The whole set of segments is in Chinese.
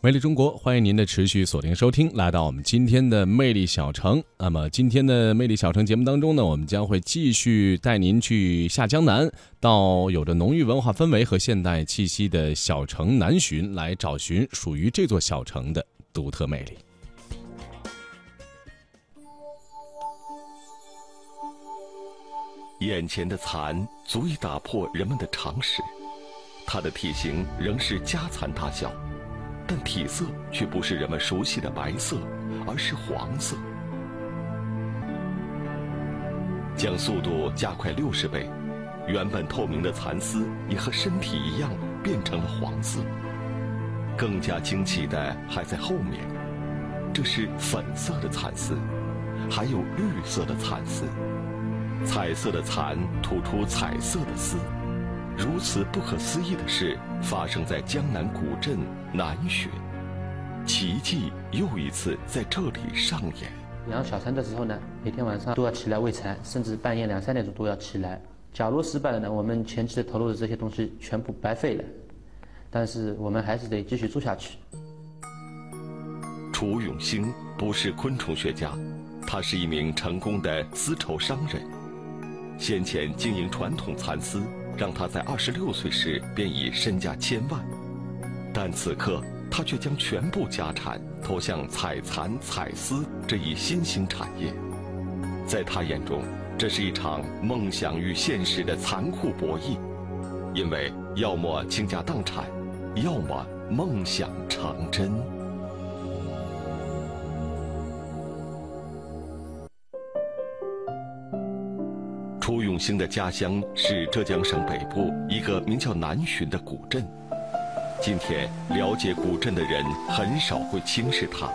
魅力中国，欢迎您的持续锁定收听，来到我们今天的魅力小城。那么今天的魅力小城节目当中呢，我们将会继续带您去下江南，到有着浓郁文化氛围和现代气息的小城南浔，来找寻属于这座小城的独特魅力。眼前的蚕足以打破人们的常识，它的体型仍是家蚕大小。但体色却不是人们熟悉的白色，而是黄色。将速度加快六十倍，原本透明的蚕丝也和身体一样变成了黄色。更加惊奇的还在后面，这是粉色的蚕丝，还有绿色的蚕丝，彩色的蚕吐出彩色的丝。如此不可思议的事发生在江南古镇南浔，奇迹又一次在这里上演。养小蚕的时候呢，每天晚上都要起来喂蚕，甚至半夜两三点钟都要起来。假如失败了呢，我们前期的投入的这些东西全部白费了。但是我们还是得继续做下去。楚永兴不是昆虫学家，他是一名成功的丝绸商人，先前经营传统蚕丝。让他在二十六岁时便已身价千万，但此刻他却将全部家产投向采蚕采丝这一新兴产业。在他眼中，这是一场梦想与现实的残酷博弈，因为要么倾家荡产，要么梦想成真。永兴的家乡是浙江省北部一个名叫南浔的古镇。今天了解古镇的人很少会轻视它，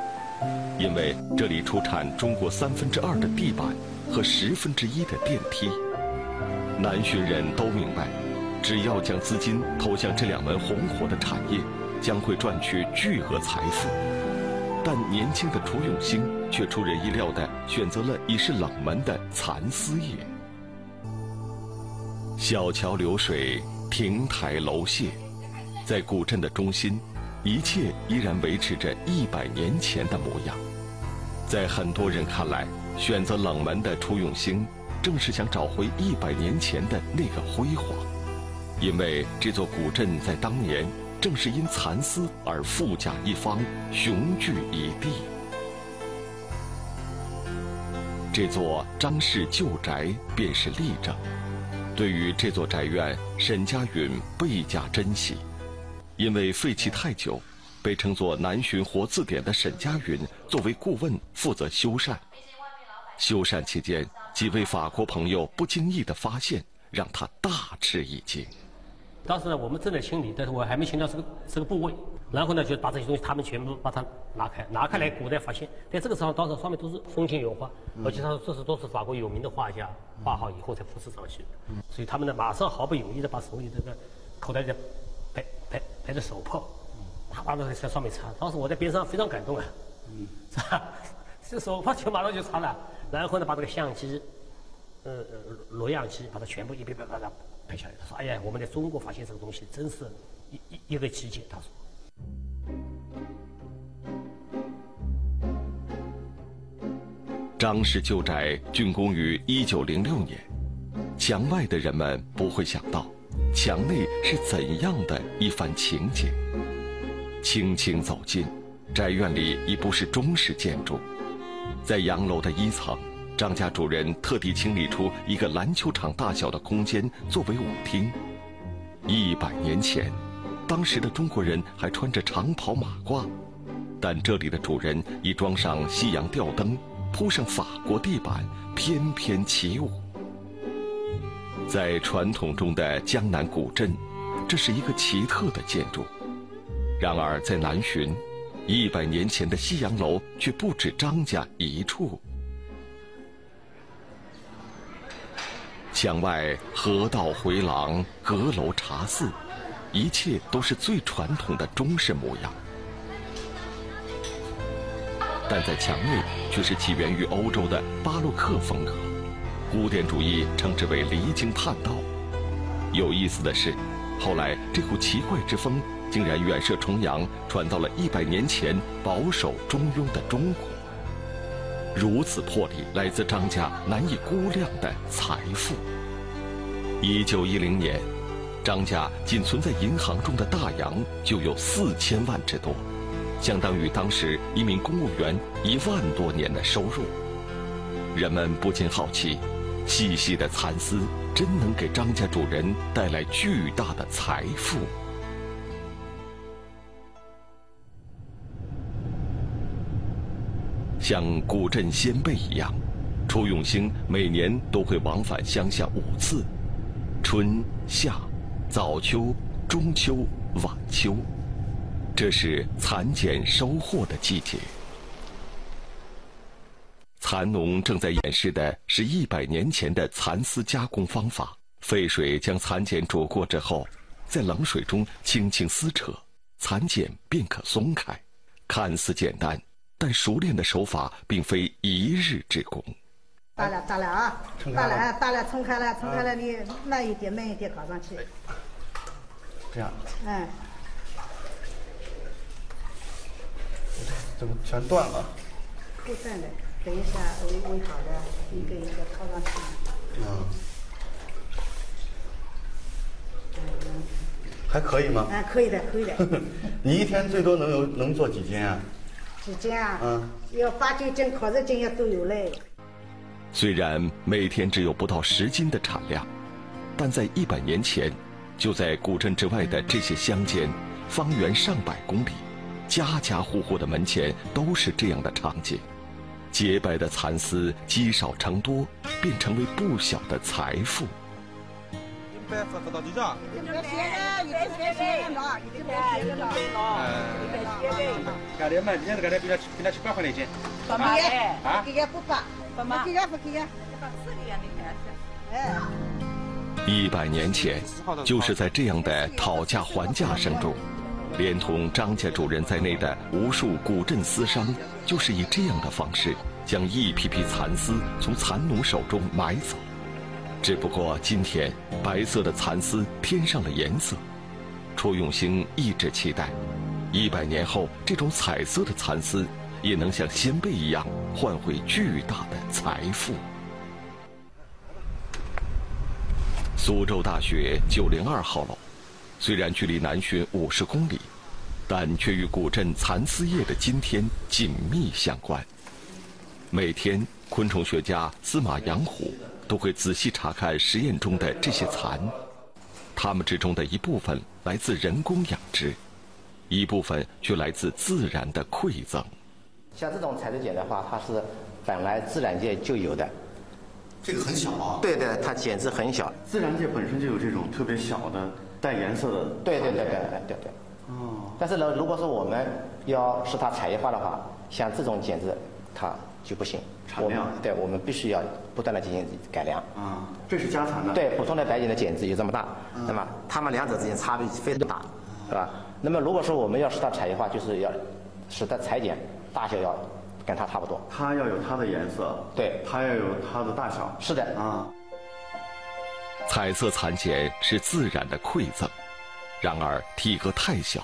因为这里出产中国三分之二的地板和十分之一的电梯。南浔人都明白，只要将资金投向这两门红火的产业，将会赚取巨额财富。但年轻的楚永兴却出人意料地选择了已是冷门的蚕丝业。小桥流水，亭台楼榭，在古镇的中心，一切依然维持着一百年前的模样。在很多人看来，选择冷门的楚永兴，正是想找回一百年前的那个辉煌。因为这座古镇在当年正是因蚕丝而富甲一方，雄踞一地。这座张氏旧宅便是例证。对于这座宅院，沈家允倍加珍惜，因为废弃太久，被称作“南浔活字典”的沈家允作为顾问负责修缮。修缮期间，几位法国朋友不经意的发现，让他大吃一惊。当时呢，我们正在清理，但是我还没清到这个这个部位。然后呢，就把这些东西，他们全部把它拿开，拿开来，古代发现，在这个时候，当时上面都是风景油画，而且他说这是都是法国有名的画家画好以后才复制上去的。所以他们呢，马上毫不犹豫的把手里这个口袋里拍拍拍的手炮，啪啪的在上面擦。当时我在边上非常感动啊，擦，这手炮就马上就擦了。然后呢，把这个相机，呃呃录像机，把它全部一遍遍把它。拍下来，他说：“哎呀，我们在中国发现这个东西，真是一一一个奇迹。”他说：“张氏旧宅竣工于一九零六年，墙外的人们不会想到，墙内是怎样的一番情景。轻轻走进，宅院里已不是中式建筑，在洋楼的一层。张家主人特地清理出一个篮球场大小的空间作为舞厅。一百年前，当时的中国人还穿着长袍马褂，但这里的主人已装上西洋吊灯，铺上法国地板，翩翩起舞。在传统中的江南古镇，这是一个奇特的建筑。然而在南浔，一百年前的西洋楼却不止张家一处。墙外河道回廊，阁楼茶肆，一切都是最传统的中式模样。但在墙内却是起源于欧洲的巴洛克风格，古典主义称之为离经叛道。有意思的是，后来这股奇怪之风竟然远涉重洋，传到了一百年前保守中庸的中国。如此魄力，来自张家难以估量的财富。一九一零年，张家仅存在银行中的大洋就有四千万之多。相当于当时一名公务员一万多年的收入。人们不禁好奇：细细的蚕丝真能给张家主人带来巨大的财富？像古镇先辈一样，楚永兴每年都会往返乡下五次：春夏、早秋、中秋、晚秋。这是蚕茧收获的季节。蚕农正在演示的是一百年前的蚕丝加工方法。沸水将蚕茧煮过之后，在冷水中轻轻撕扯，蚕茧便可松开。看似简单，但熟练的手法并非一日之功。大了，大了啊！大了，大了，撑开了，撑开了，你慢一点，慢一点搞上去。这样。嗯。怎么全断了？不断的，等一下围围好的，一个一个套上去。嗯。还可以吗？啊，可以的，可以的。你一天最多能有能做几斤啊？几斤啊？嗯。要八九斤、烤肉斤也都有嘞。虽然每天只有不到十斤的产量，但在一百年前，就在古镇之外的这些乡间，方圆上百公里。家家户户的门前都是这样的场景，洁白的蚕丝积少成多，便成为不小的财富。一百年前，就是在这样的讨价还价声中。连同张家主人在内的无数古镇丝商，就是以这样的方式将一批批蚕丝从蚕农手中买走。只不过今天，白色的蚕丝添上了颜色。楚永兴一直期待，一百年后这种彩色的蚕丝也能像先辈一样换回巨大的财富。苏州大学九零二号楼。虽然距离南浔五十公里，但却与古镇蚕丝业的今天紧密相关。每天，昆虫学家司马杨虎都会仔细查看实验中的这些蚕，它们之中的一部分来自人工养殖，一部分却来自自然的馈赠。像这种彩色茧的话，它是本来自然界就有的。这个很小啊。对对，它茧子很小。自然界本身就有这种特别小的。带颜色的，对对对对对对对。哦。但是呢，如果说我们要使它产业化的话，像这种剪子，它就不行。产量。对，我们必须要不断的进行改良。啊，这是家产的。对，普通的白剪的剪子有这么大，那么它们两者之间差别非常大，是吧？那么如果说我们要使它产业化，就是要使它裁剪大小要跟它差不多。它要有它的颜色。对。它要有它的大小。是的。啊。彩色蚕茧是自然的馈赠，然而体格太小；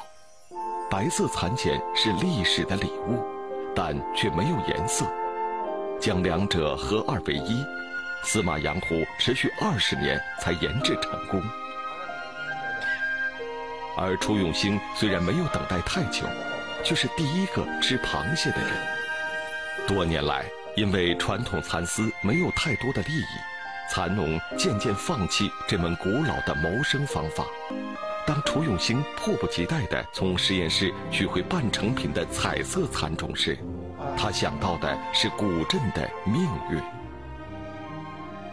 白色蚕茧是历史的礼物，但却没有颜色。将两者合二为一，司马养虎持续二十年才研制成功。而楚永兴虽然没有等待太久，却是第一个吃螃蟹的人。多年来，因为传统蚕丝没有太多的利益。蚕农渐渐放弃这门古老的谋生方法。当楚永兴迫不及待地从实验室取回半成品的彩色蚕种时，他想到的是古镇的命运。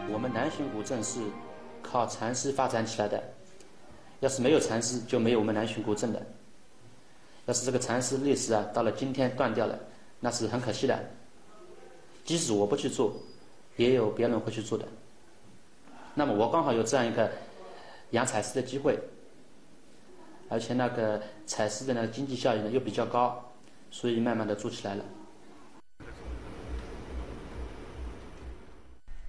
我们南浔古镇是靠蚕丝发展起来的，要是没有蚕丝，就没有我们南浔古镇的。要是这个蚕丝历史啊，到了今天断掉了，那是很可惜的。即使我不去做，也有别人会去做的。那么我刚好有这样一个养彩丝的机会，而且那个彩丝的那个经济效益呢又比较高，所以慢慢的做起来了。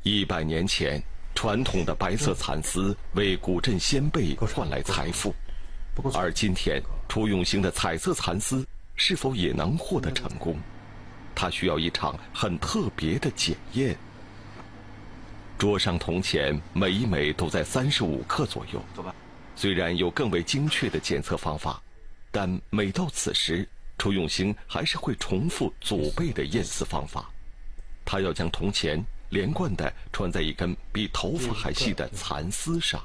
一百年前，传统的白色蚕丝为古镇先辈换来财富，而今天，楚永兴的彩色蚕丝是否也能获得成功？它需要一场很特别的检验。桌上铜钱每一枚都在三十五克左右。虽然有更为精确的检测方法，但每到此时，楚永兴还是会重复祖辈的验丝方法。他要将铜钱连贯地穿在一根比头发还细的蚕丝上。